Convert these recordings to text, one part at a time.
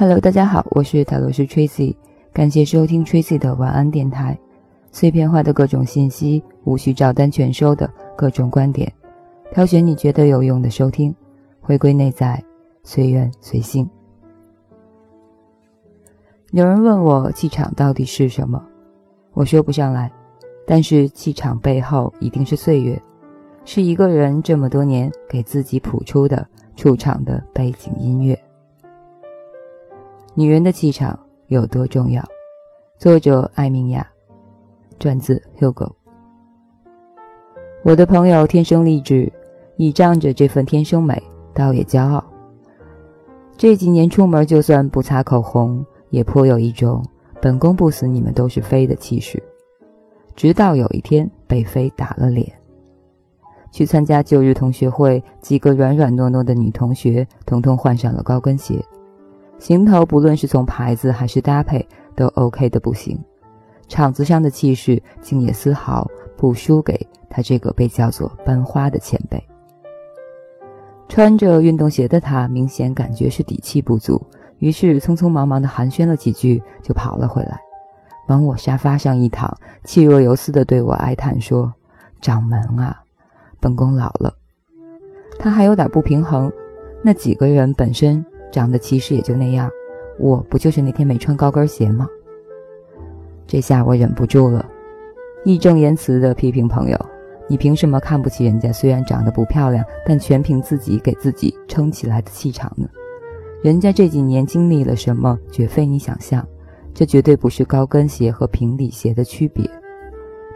Hello，大家好，我是塔罗斯 Tracy，感谢收听 Tracy 的晚安电台。碎片化的各种信息，无需照单全收的各种观点，挑选你觉得有用的收听，回归内在，随缘随性。有人问我气场到底是什么，我说不上来，但是气场背后一定是岁月，是一个人这么多年给自己谱出的出场的背景音乐。女人的气场有多重要？作者艾明雅，转自 Hugo。我的朋友天生丽质，倚仗着这份天生美，倒也骄傲。这几年出门就算不擦口红，也颇有一种本宫不死你们都是妃的气势。直到有一天被妃打了脸。去参加旧日同学会，几个软软糯糯的女同学统统换上了高跟鞋。行头不论是从牌子还是搭配都 OK 的不行，场子上的气势竟也丝毫不输给他这个被叫做班花的前辈。穿着运动鞋的他明显感觉是底气不足，于是匆匆忙忙的寒暄了几句就跑了回来，往我沙发上一躺，气若游丝的对我哀叹说：“掌门啊，本宫老了。”他还有点不平衡，那几个人本身。长得其实也就那样，我不就是那天没穿高跟鞋吗？这下我忍不住了，义正言辞地批评朋友：“你凭什么看不起人家？虽然长得不漂亮，但全凭自己给自己撑起来的气场呢？人家这几年经历了什么，绝非你想象。这绝对不是高跟鞋和平底鞋的区别。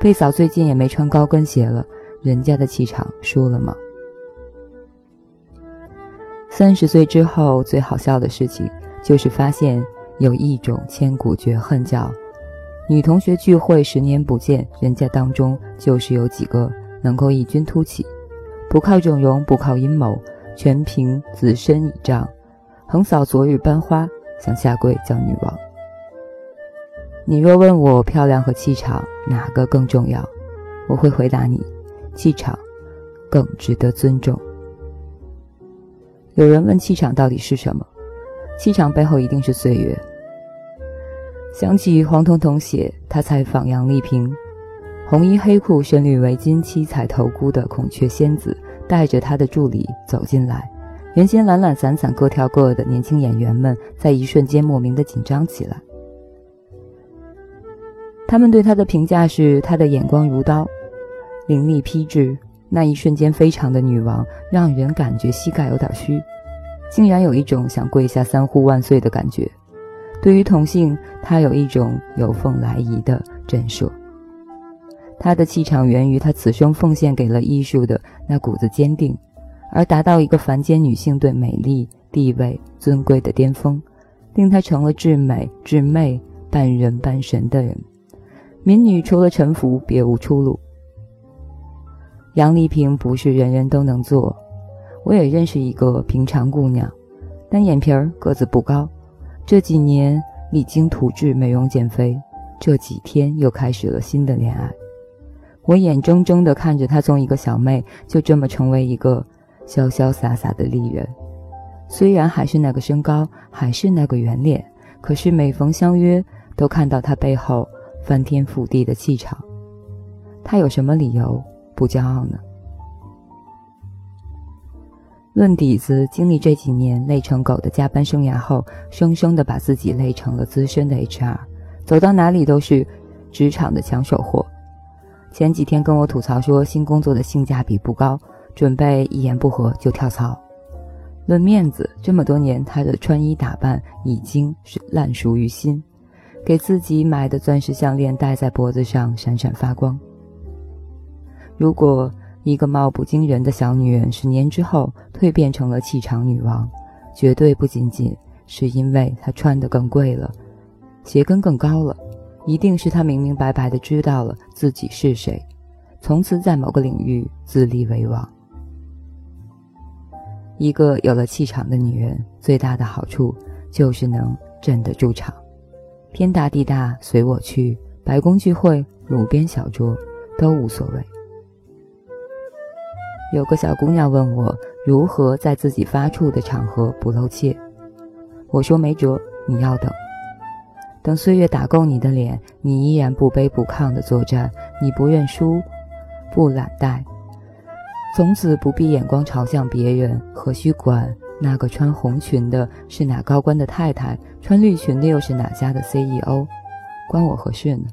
贝嫂最近也没穿高跟鞋了，人家的气场输了吗？”三十岁之后，最好笑的事情就是发现有一种千古绝恨，叫女同学聚会十年不见，人家当中就是有几个能够异军突起，不靠整容，不靠阴谋，全凭自身倚仗，横扫昨日班花，想下跪叫女王。你若问我漂亮和气场哪个更重要，我会回答你，气场更值得尊重。有人问气场到底是什么？气场背后一定是岁月。想起黄彤彤写他采访杨丽萍，红衣黑裤、深绿围巾、七彩头箍的孔雀仙子，带着他的助理走进来。原先懒懒散散、各跳各的年轻演员们，在一瞬间莫名的紧张起来。他们对他的评价是：他的眼光如刀，凌厉批致。那一瞬间，非常的女王，让人感觉膝盖有点虚，竟然有一种想跪下三呼万岁的感觉。对于同性，他有一种有凤来仪的震慑。他的气场源于他此生奉献给了艺术的那股子坚定，而达到一个凡间女性对美丽、地位、尊贵的巅峰，令他成了至美至媚、半人半神的人。民女除了臣服，别无出路。杨丽萍不是人人都能做，我也认识一个平常姑娘，单眼皮儿，个子不高，这几年励精图治美容减肥，这几天又开始了新的恋爱。我眼睁睁地看着她从一个小妹就这么成为一个潇潇洒洒的丽人，虽然还是那个身高，还是那个圆脸，可是每逢相约都看到她背后翻天覆地的气场，她有什么理由？不骄傲呢？论底子，经历这几年累成狗的加班生涯后，生生的把自己累成了资深的 HR，走到哪里都是职场的抢手货。前几天跟我吐槽说新工作的性价比不高，准备一言不合就跳槽。论面子，这么多年他的穿衣打扮已经是烂熟于心，给自己买的钻石项链戴在脖子上闪闪发光。如果一个貌不惊人的小女人十年之后蜕变成了气场女王，绝对不仅仅是因为她穿得更贵了，鞋跟更高了，一定是她明明白白的知道了自己是谁，从此在某个领域自立为王。一个有了气场的女人，最大的好处就是能镇得住场，天大地大随我去，白宫聚会、路边小桌都无所谓。有个小姑娘问我如何在自己发怵的场合不露怯，我说没辙，你要等，等岁月打够你的脸，你依然不卑不亢的作战，你不认输，不懒怠，从此不必眼光朝向别人，何须管那个穿红裙的是哪高官的太太，穿绿裙的又是哪家的 CEO，关我何事呢？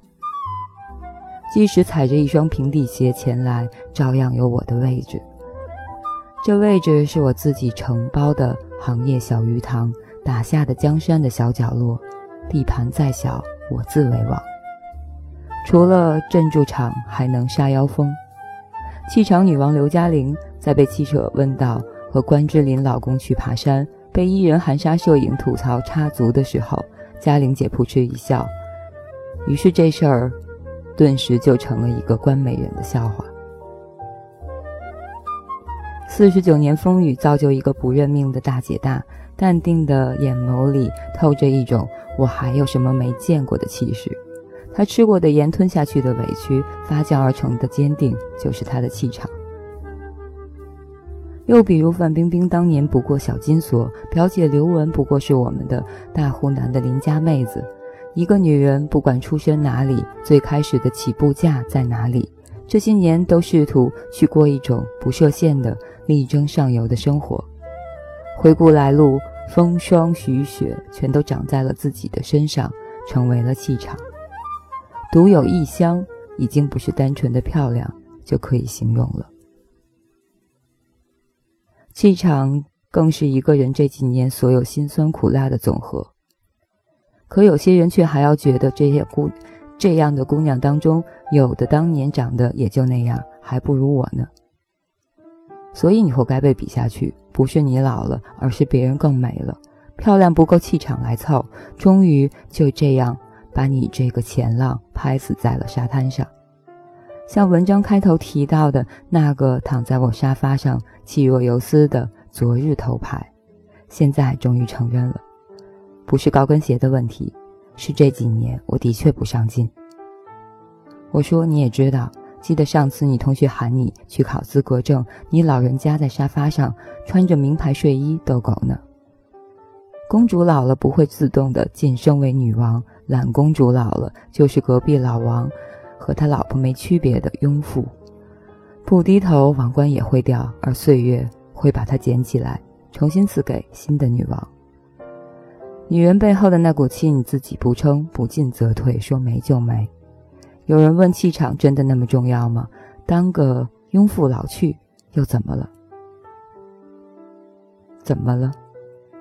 即使踩着一双平底鞋前来，照样有我的位置。这位置是我自己承包的行业小鱼塘打下的江山的小角落，地盘再小，我自为王。除了镇住场，还能杀妖风。气场女王刘嘉玲在被记者问到和关之琳老公去爬山，被艺人含沙射影吐槽插足的时候，嘉玲姐扑哧一笑，于是这事儿。顿时就成了一个关美人的笑话。四十九年风雨造就一个不认命的大姐大，淡定的眼眸里透着一种我还有什么没见过的气势。她吃过的盐，吞下去的委屈，发酵而成的坚定，就是她的气场。又比如范冰冰当年不过小金锁，表姐刘雯不过是我们的大湖南的邻家妹子。一个女人不管出身哪里，最开始的起步价在哪里，这些年都试图去过一种不设限的力争上游的生活。回顾来路，风霜雨雪全都长在了自己的身上，成为了气场。独有异香，已经不是单纯的漂亮就可以形容了。气场更是一个人这几年所有辛酸苦辣的总和。可有些人却还要觉得这些姑这样的姑娘当中，有的当年长得也就那样，还不如我呢。所以你活该被比下去，不是你老了，而是别人更美了，漂亮不够气场来凑，终于就这样把你这个前浪拍死在了沙滩上。像文章开头提到的那个躺在我沙发上气若游丝的昨日头牌，现在终于承认了。不是高跟鞋的问题，是这几年我的确不上进。我说你也知道，记得上次你同学喊你去考资格证，你老人家在沙发上穿着名牌睡衣逗狗呢。公主老了不会自动的晋升为女王，懒公主老了就是隔壁老王和他老婆没区别的庸妇。不低头，王冠也会掉，而岁月会把它捡起来，重新赐给新的女王。女人背后的那股气，你自己不撑，不进则退，说没就没。有人问：气场真的那么重要吗？当个庸妇老去又怎么了？怎么了？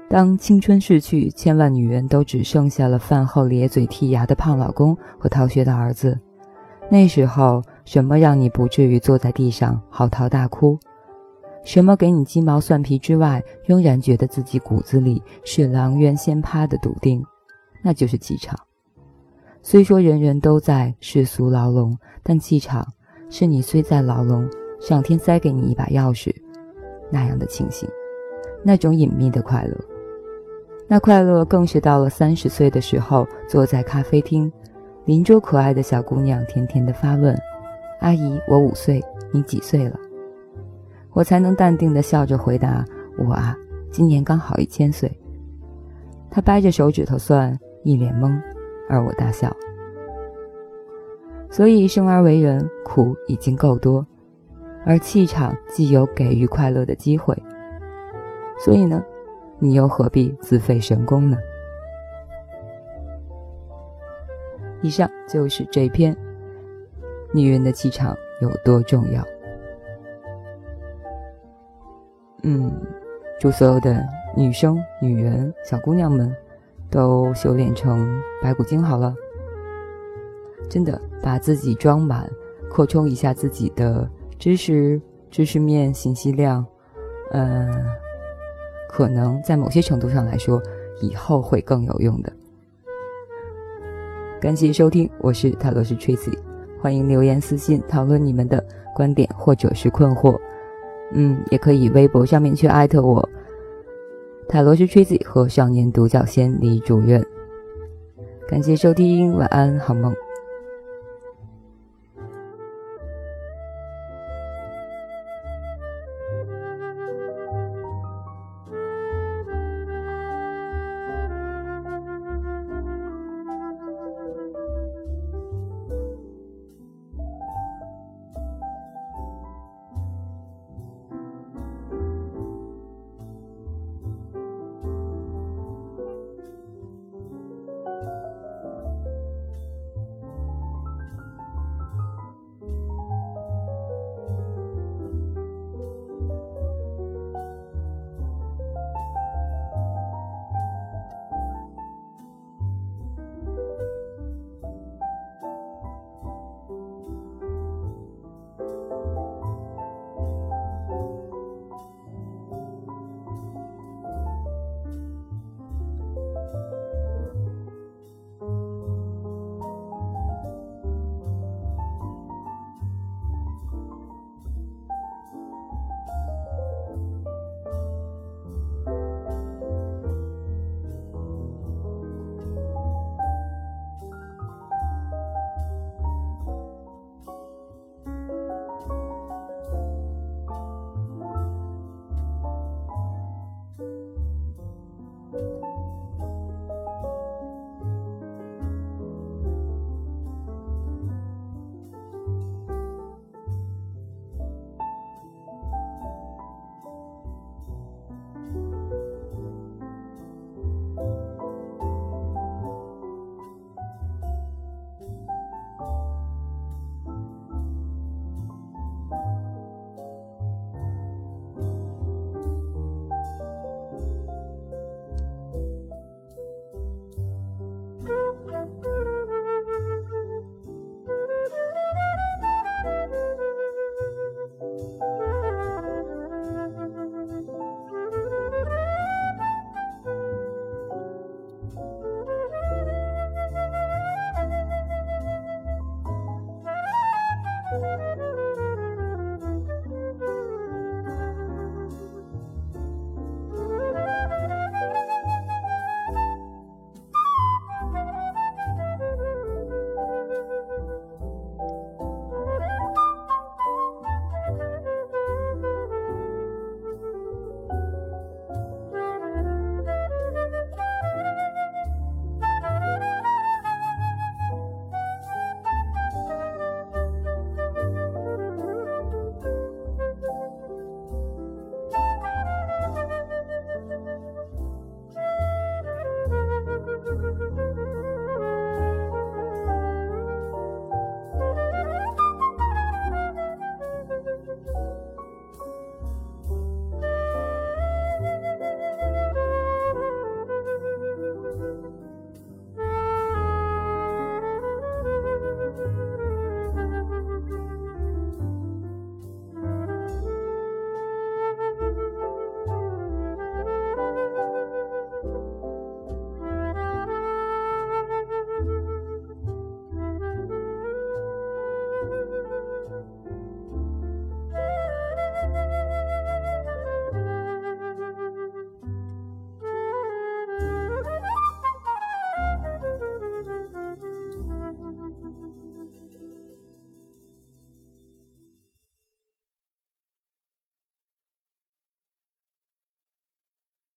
当青春逝去，千万女人都只剩下了饭后咧嘴剔牙的胖老公和逃学的儿子，那时候什么让你不至于坐在地上嚎啕大哭？什么给你鸡毛蒜皮之外，仍然觉得自己骨子里是狼渊仙葩的笃定，那就是气场。虽说人人都在世俗牢笼，但气场是你虽在牢笼，上天塞给你一把钥匙，那样的清醒，那种隐秘的快乐。那快乐更是到了三十岁的时候，坐在咖啡厅，邻桌可爱的小姑娘甜甜的发问：“阿姨，我五岁，你几岁了？”我才能淡定的笑着回答：“我啊，今年刚好一千岁。”他掰着手指头算，一脸懵，而我大笑。所以生而为人，苦已经够多，而气场既有给予快乐的机会，所以呢，你又何必自废神功呢？以上就是这篇《女人的气场有多重要》。嗯，祝所有的女生、女人、小姑娘们，都修炼成白骨精好了。真的，把自己装满，扩充一下自己的知识、知识面、信息量，嗯，可能在某些程度上来说，以后会更有用的。感谢收听，我是塔罗斯 Tracy，欢迎留言私信讨论你们的观点或者是困惑。嗯，也可以微博上面去艾特我，塔罗斯吹笛和少年独角仙李主任。感谢收听，晚安，好梦。